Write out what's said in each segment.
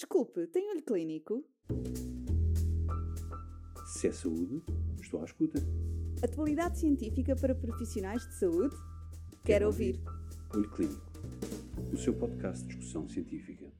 Desculpe, tem olho clínico? Se é saúde, estou à escuta. Atualidade científica para profissionais de saúde? Quero, ouvir. Olho Clínico, o seu podcast de discussão científica.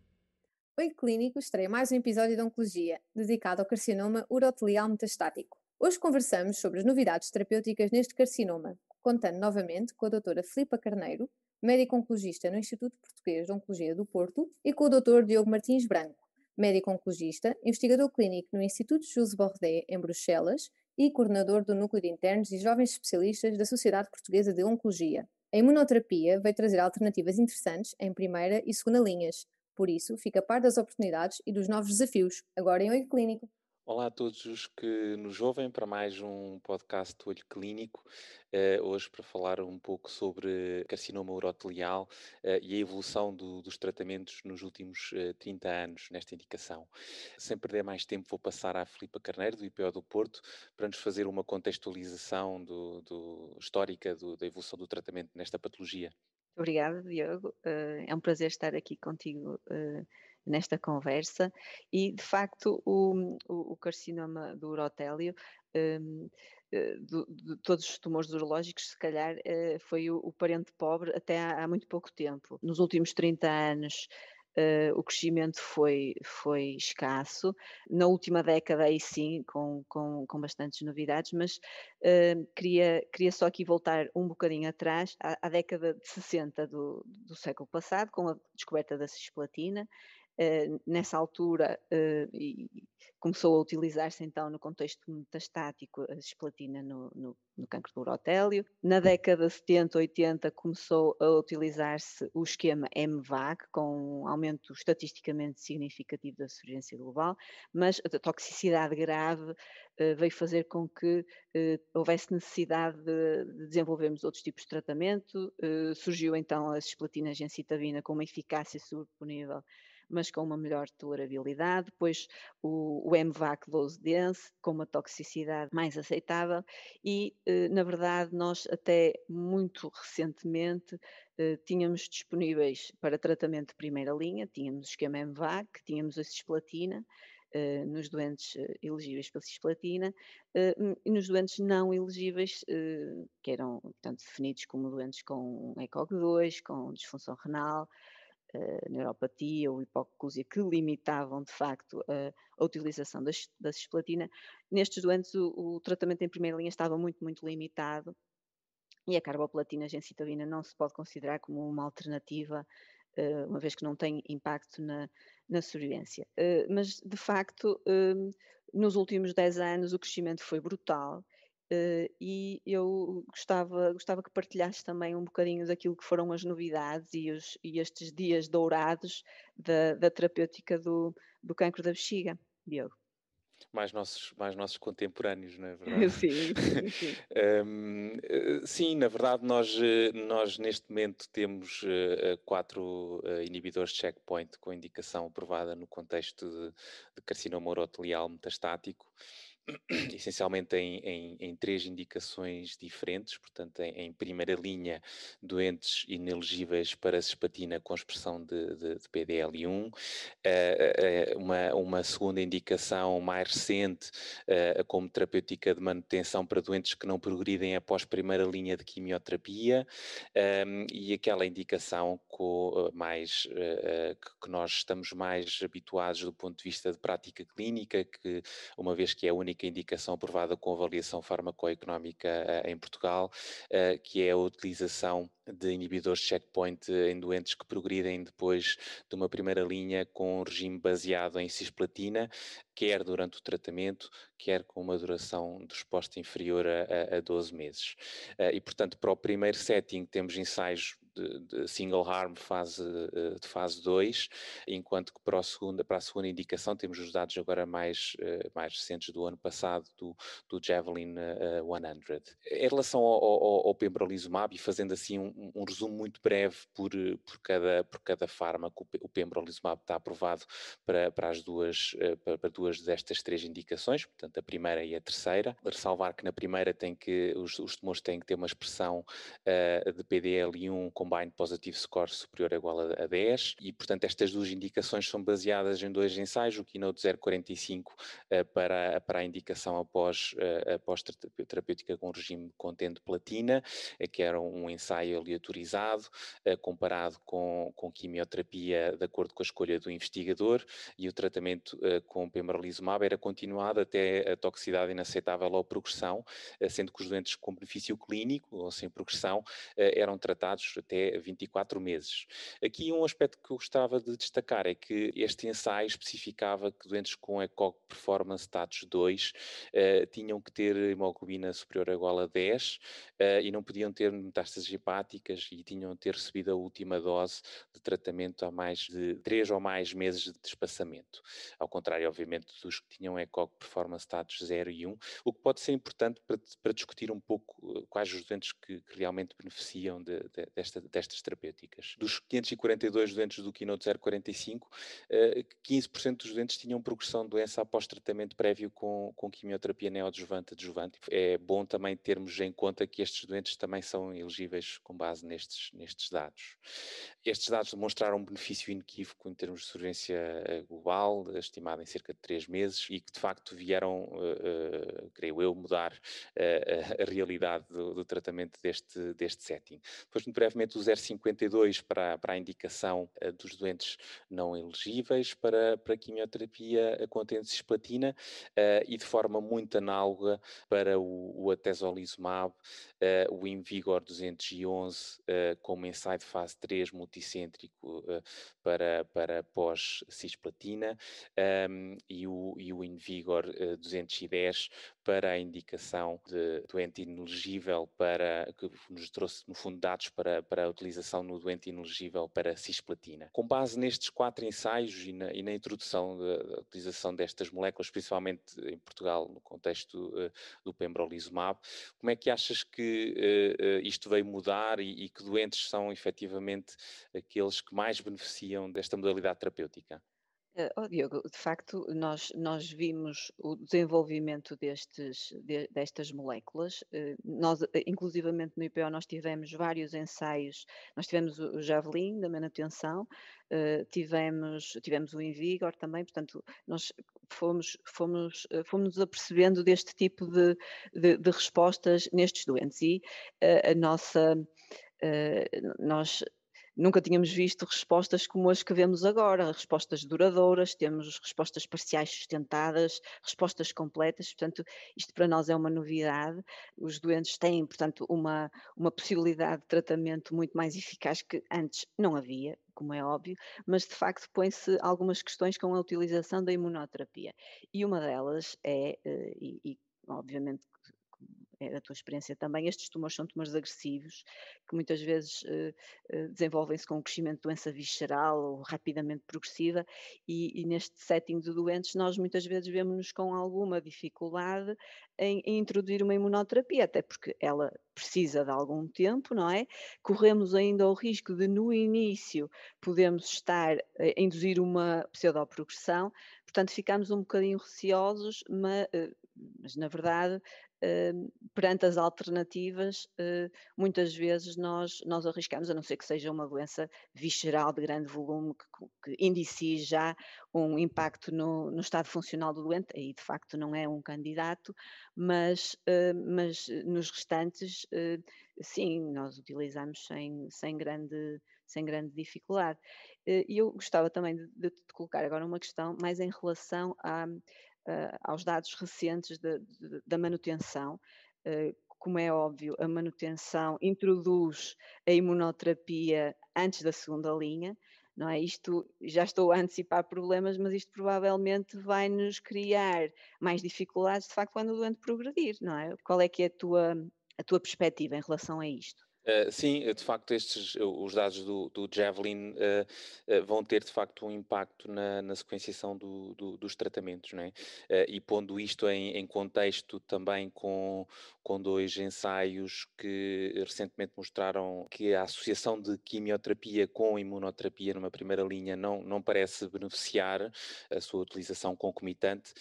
Oi Clínico estreia mais um episódio de Oncologia, dedicado ao carcinoma urotelial metastático. Hoje conversamos sobre as novidades terapêuticas neste carcinoma, contando novamente com a doutora Filipa Carneiro, médico oncologista no Instituto Português de Oncologia do Porto, e com o Dr. Diogo Martins Branco, médico oncologista, investigador clínico no Instituto Jules Bordet, em Bruxelas, e coordenador do Núcleo de Internos e Jovens Especialistas da Sociedade Portuguesa de Oncologia. A imunoterapia veio trazer alternativas interessantes em primeira e segunda linhas, por isso fica a par das oportunidades e dos novos desafios, agora em Oi Clínico. Olá a todos os que nos ouvem para mais um podcast do Olho Clínico. Uh, hoje para falar um pouco sobre carcinoma urotelial uh, e a evolução do, dos tratamentos nos últimos uh, 30 anos nesta indicação. Sem perder mais tempo, vou passar à Filipa Carneiro, do IPO do Porto, para nos fazer uma contextualização do, do histórica da evolução do tratamento nesta patologia. Obrigada, Diogo. é um prazer estar aqui contigo nesta conversa e, de facto, o, o, o carcinoma do urotélio, um, eh, de, de, todos os tumores urológicos, se calhar, uh, foi o, o, parente pobre até há, há, muito pouco tempo. Nos últimos 30 anos, Uh, o crescimento foi, foi escasso. Na última década, aí sim, com, com, com bastantes novidades, mas uh, queria, queria só aqui voltar um bocadinho atrás, à, à década de 60 do, do século passado, com a descoberta da cisplatina nessa altura uh, começou a utilizar-se então no contexto metastático a cisplatina no, no, no cancro do urotélio. Na década de 70, 80 começou a utilizar-se o esquema MVAC com um aumento estatisticamente significativo da surgência global, mas a toxicidade grave uh, veio fazer com que houvesse necessidade de, de, desenvolvermos outros tipos de tratamento. surgiu então a cisplatina gencitabina com uma eficácia subponível mas com uma melhor tolerabilidade. Depois o, o MVAC 12 dense, com uma toxicidade mais aceitável. E, eh, na verdade, nós até muito recentemente eh, tínhamos disponíveis para tratamento de primeira linha, tínhamos o esquema MVAC, tínhamos a cisplatina, Uh, nos doentes elegíveis pela cisplatina e nos doentes não elegíveis, que eram portanto, definidos como doentes com ECOG2, com disfunção renal, neuropatia ou hipocúsia que limitavam de facto a, a utilização da, da cisplatina, nestes doentes o, o, tratamento em primeira linha estava muito, muito limitado e a carboplatina gencitabina não se pode considerar como uma alternativa, uh, uma vez que não tem impacto na, na sobrevivência. Uh, mas de facto, nos últimos 10 anos o crescimento foi brutal Uh, e eu gostava, gostava que partilhasse também um bocadinho daquilo que foram as novidades e, os, e estes dias dourados da, da terapêutica do, do cancro da bexiga, Diogo. Mais nossos, mais nossos contemporâneos, não é verdade? Sim, sim. um, eh, sim, na verdade, nós, eh, nós neste momento temos uh, quatro uh, inibidores de checkpoint com indicação aprovada no contexto de, de carcinoma urotelial metastático. Essencialmente em, em, em, três indicações diferentes, portanto, em, em, primeira linha, doentes inelegíveis para cisplatina com expressão de, de, de PDL1, uh, uh, uma, uma segunda indicação mais recente, uh, como terapêutica de manutenção para doentes que não progridem após primeira linha de quimioterapia, um, e aquela indicação com, mais, que, que nós estamos mais habituados do ponto de vista de prática clínica, que uma vez que é a única única indicação aprovada com avaliação farmacoeconómica uh, em Portugal, uh, que é a utilização de inibidores de checkpoint em doentes que progridem depois de uma primeira linha com um regime baseado em cisplatina, quer durante o tratamento, quer com uma duração de resposta inferior a, a 12 meses. Uh, e, portanto, para o primeiro setting temos ensaios de, de single harm fase, eh, de fase 2, enquanto que para a, segunda, para a segunda indicação temos os dados agora mais, eh, mais recentes do ano passado do, do Javelin 100. Eh, em relação ao, ao, ao pembrolizumab, e fazendo assim um, um, resumo muito breve por, por, cada, por cada fármaco, o pembrolizumab está aprovado para, para as duas, para, duas destas três indicações, portanto a primeira e a terceira. Ressalvar que na primeira tem que, os, os tumores têm que ter uma expressão uh, de PDL1 com Combined Positive Score superior ou igual a, a 10, e portanto estas duas indicações são baseadas em dois ensaios, o Keynote 045 uh, para, para a indicação após, uh, após terapêutica com regime contendo platina, que era um ensaio aleatorizado, comparado com, com quimioterapia de acordo com a escolha do investigador, e o tratamento com pembrolizumab era continuado até a toxicidade inaceitável ou progressão, sendo que os doentes com benefício clínico ou sem progressão eram tratados até 24 meses. Aqui um aspecto que eu gostava de destacar é que este ensaio especificava que doentes com ECOG Performance Status 2 uh, tinham que ter hemoglobina superior igual a 10 uh, eh, e não podiam ter metástases hepáticas e tinham que ter recebido a última dose de tratamento há mais de 3 ou mais meses de espaçamento. Ao contrário, obviamente, dos que tinham ECOG Performance Status 0 e 1, o que pode ser importante para, para discutir um pouco eh, quais os doentes que, que realmente beneficiam de, de, desta, destas terapêuticas. Dos 542 doentes do Keynote 045, 15% dos doentes tinham progressão de doença após tratamento prévio com, com quimioterapia neoadjuvante adjuvante. É bom também termos em conta que estes doentes também são elegíveis com base nestes, nestes dados. Estes dados demonstraram um benefício inequívoco em termos de sobrevivência eh, global, estimado em cerca de 3 meses, e que de facto vieram, uh, uh, creio eu, mudar uh, a realidade do, do, tratamento deste, deste setting. Depois, muito brevemente, o 052 para, para a indicação dos doentes não elegíveis para, para quimioterapia contendo cisplatina e de forma muito análoga para o, o atezolizumab, o Invigor 211 como ensaio de fase 3 multicêntrico para, para pós-cisplatina um, e, o, e o Invigor 210 para a indicação de doente inelegível para, que nos trouxe, no fundo, dados para, para a utilização no doente inelegível para cisplatina. Com base nestes quatro ensaios e na, e na introdução da, utilização destas moléculas, principalmente em Portugal, no contexto uh, do pembrolizumab, como é que achas que uh, isto veio mudar e, e que doentes são efetivamente aqueles que mais beneficiam desta modalidade terapêutica? Uh, oh, Diogo, de facto, nós, nós vimos o desenvolvimento destes, de, destas moléculas. Uh, nós, eh, inclusivamente no IPO, nós tivemos vários ensaios. Nós tivemos o Javelin da manutenção, tivemos, tivemos o Invigor também, portanto, nós fomos, fomos, fomos apercebendo deste tipo de, de, de respostas nestes doentes. E a nossa. nós nunca tínhamos visto respostas como as que vemos agora, respostas duradouras, temos respostas parciais sustentadas, respostas completas, portanto, isto para nós é uma novidade. Os doentes têm, portanto, uma, uma possibilidade de tratamento muito mais eficaz que antes não havia, como é óbvio, mas de facto põe-se algumas questões com a utilização da imunoterapia. E uma delas é, eh, e, e obviamente é a tua experiência também, estes tumores são tumores agressivos, que muitas vezes uh, desenvolvem-se com um crescimento de doença visceral ou rapidamente progressiva, e, e, neste setting de doentes nós muitas vezes vemos-nos com alguma dificuldade em, em, introduzir uma imunoterapia, até porque ela precisa de algum tempo, não é? Corremos ainda o risco de no início podemos estar a induzir uma pseudoprogressão, portanto ficamos um bocadinho receosos, mas, eh, mas na verdade perante as alternativas, uh, muitas vezes nós, nós arriscamos, a não ser que seja uma doença visceral de grande volume, que, que indicie já um impacto no, no, estado funcional do doente, aí de facto não é um candidato, mas, mas nos restantes, sim, nós utilizamos sem, sem, grande, sem grande dificuldade. E eu gostava também de, de, de colocar agora uma questão mais em relação a uh, aos dados recentes de, da manutenção. Uh, como é óbvio, a manutenção introduz a imunoterapia antes da segunda linha, não é? Isto já estou a antecipar problemas, mas isto provavelmente vai nos criar mais dificuldades de facto quando o doente progredir, não é? Qual é que é a tua, a tua perspectiva em relação a isto? Uh, sim, de facto, estes, os dados do, do Javelin uh, uh, vão ter de facto um impacto na, na sequenciação do, do, dos tratamentos, não é? e pondo isto em, em, contexto também com, com dois ensaios que recentemente mostraram que a associação de quimioterapia com imunoterapia numa primeira linha não, não parece beneficiar a sua utilização concomitante,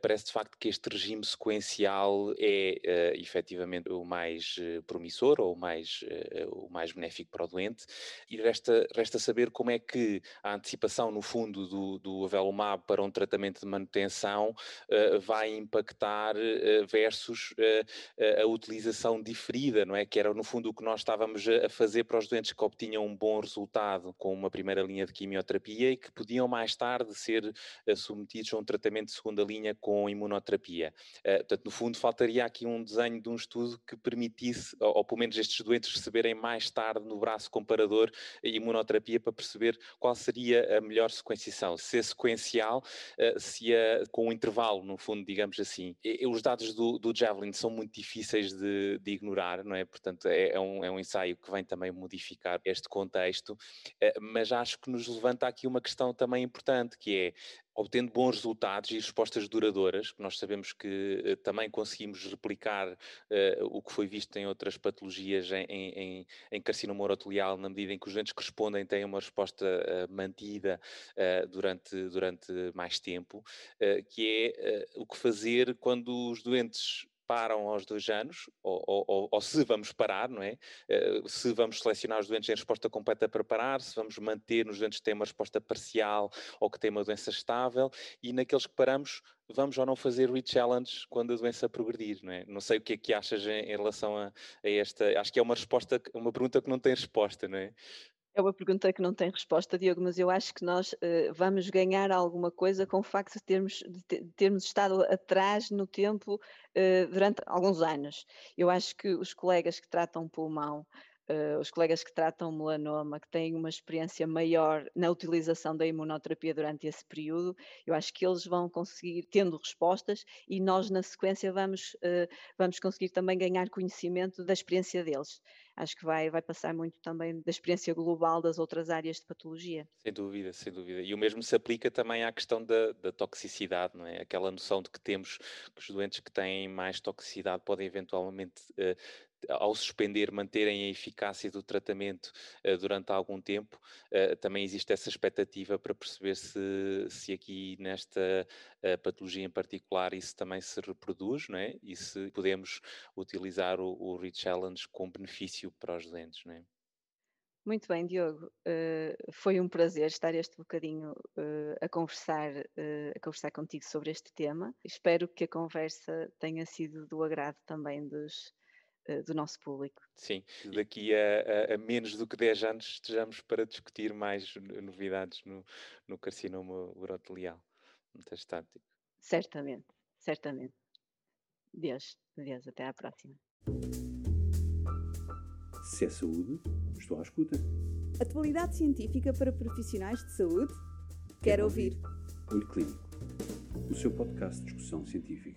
parece de facto que este regime sequencial é efetivamente o mais promissor ou o mais mais, o mais benéfico para o doente. E resta, resta saber como é que a antecipação, no fundo, do, do Avelumab para um tratamento de manutenção vai impactar versus a utilização diferida, não é? Que era, no fundo, o que nós estávamos a fazer para os doentes que obtinham um bom resultado com uma primeira linha de quimioterapia e que podiam mais tarde ser submetidos a um tratamento de segunda linha com imunoterapia. Portanto, no fundo, faltaria aqui um desenho de um estudo que permitisse, ou, ou pelo menos estes doentes receberem mais tarde no braço comparador a imunoterapia para perceber qual seria a melhor sequenciação, se é sequencial, uh, se é com um intervalo, no fundo, digamos assim. E, os dados do, do, Javelin são muito difíceis de, de, ignorar, não é? Portanto, é, é, um, é um ensaio que vem também modificar este contexto, uh, mas acho que nos levanta aqui uma questão também importante, que é obtendo bons resultados e respostas duradouras, que nós sabemos que uh, também conseguimos replicar uh, o que foi visto em outras patologias em, em, em carcinoma urotelial, na medida em que os doentes que respondem têm uma resposta uh, mantida durante, durante mais tempo, que é o que fazer quando os doentes param aos dois anos, ou, ou, ou, se vamos parar, não é? Uh, se vamos selecionar os doentes em resposta completa para parar, se vamos manter nos doentes que têm uma resposta parcial ou que têm uma doença estável, e naqueles que paramos, vamos ou não fazer re-challenge quando a doença progredir, não é? Não sei o que é que achas em, em relação a, a, esta, acho que é uma resposta, uma pergunta que não tem resposta, não é? É uma pergunta que não tem resposta, Diogo, mas eu acho que nós uh, vamos ganhar alguma coisa com o facto de termos, de termos estado atrás no tempo uh, durante alguns anos. Eu acho que os colegas que tratam pulmão uh, os colegas que tratam melanoma, que têm uma experiência maior na utilização da imunoterapia durante esse período, eu acho que eles vão conseguir tendo respostas e nós na sequência vamos, uh, vamos conseguir também ganhar conhecimento da experiência deles. Acho que vai, vai passar muito também da experiência global das outras áreas de patologia. Sem dúvida, sem dúvida. E o mesmo se aplica também à questão da, da toxicidade, não é? Aquela noção de que temos que os doentes que têm mais toxicidade podem eventualmente uh, ao suspender, manterem a eficácia do tratamento uh, durante algum tempo, uh, também existe essa expectativa para perceber se, se aqui nesta uh, patologia em particular isso também se reproduz, não é? E se podemos utilizar o, o Re-Challenge com benefício para os doentes, não é? Muito bem, Diogo. Uh, foi um prazer estar este bocadinho uh, a, conversar, uh, a conversar contigo sobre este tema. Espero que a conversa tenha sido do agrado também dos, do nosso público. Sim, daqui a, a, a, menos do que 10 anos estejamos para discutir mais novidades no, no carcinoma urotelial metastático. Certamente, certamente. Deus, Deus, até à próxima. Se é saúde, estou à escuta. Atualidade científica para profissionais de saúde? Quero, Quero ouvir. ouvir. Olho Clínico, o seu podcast de discussão científica.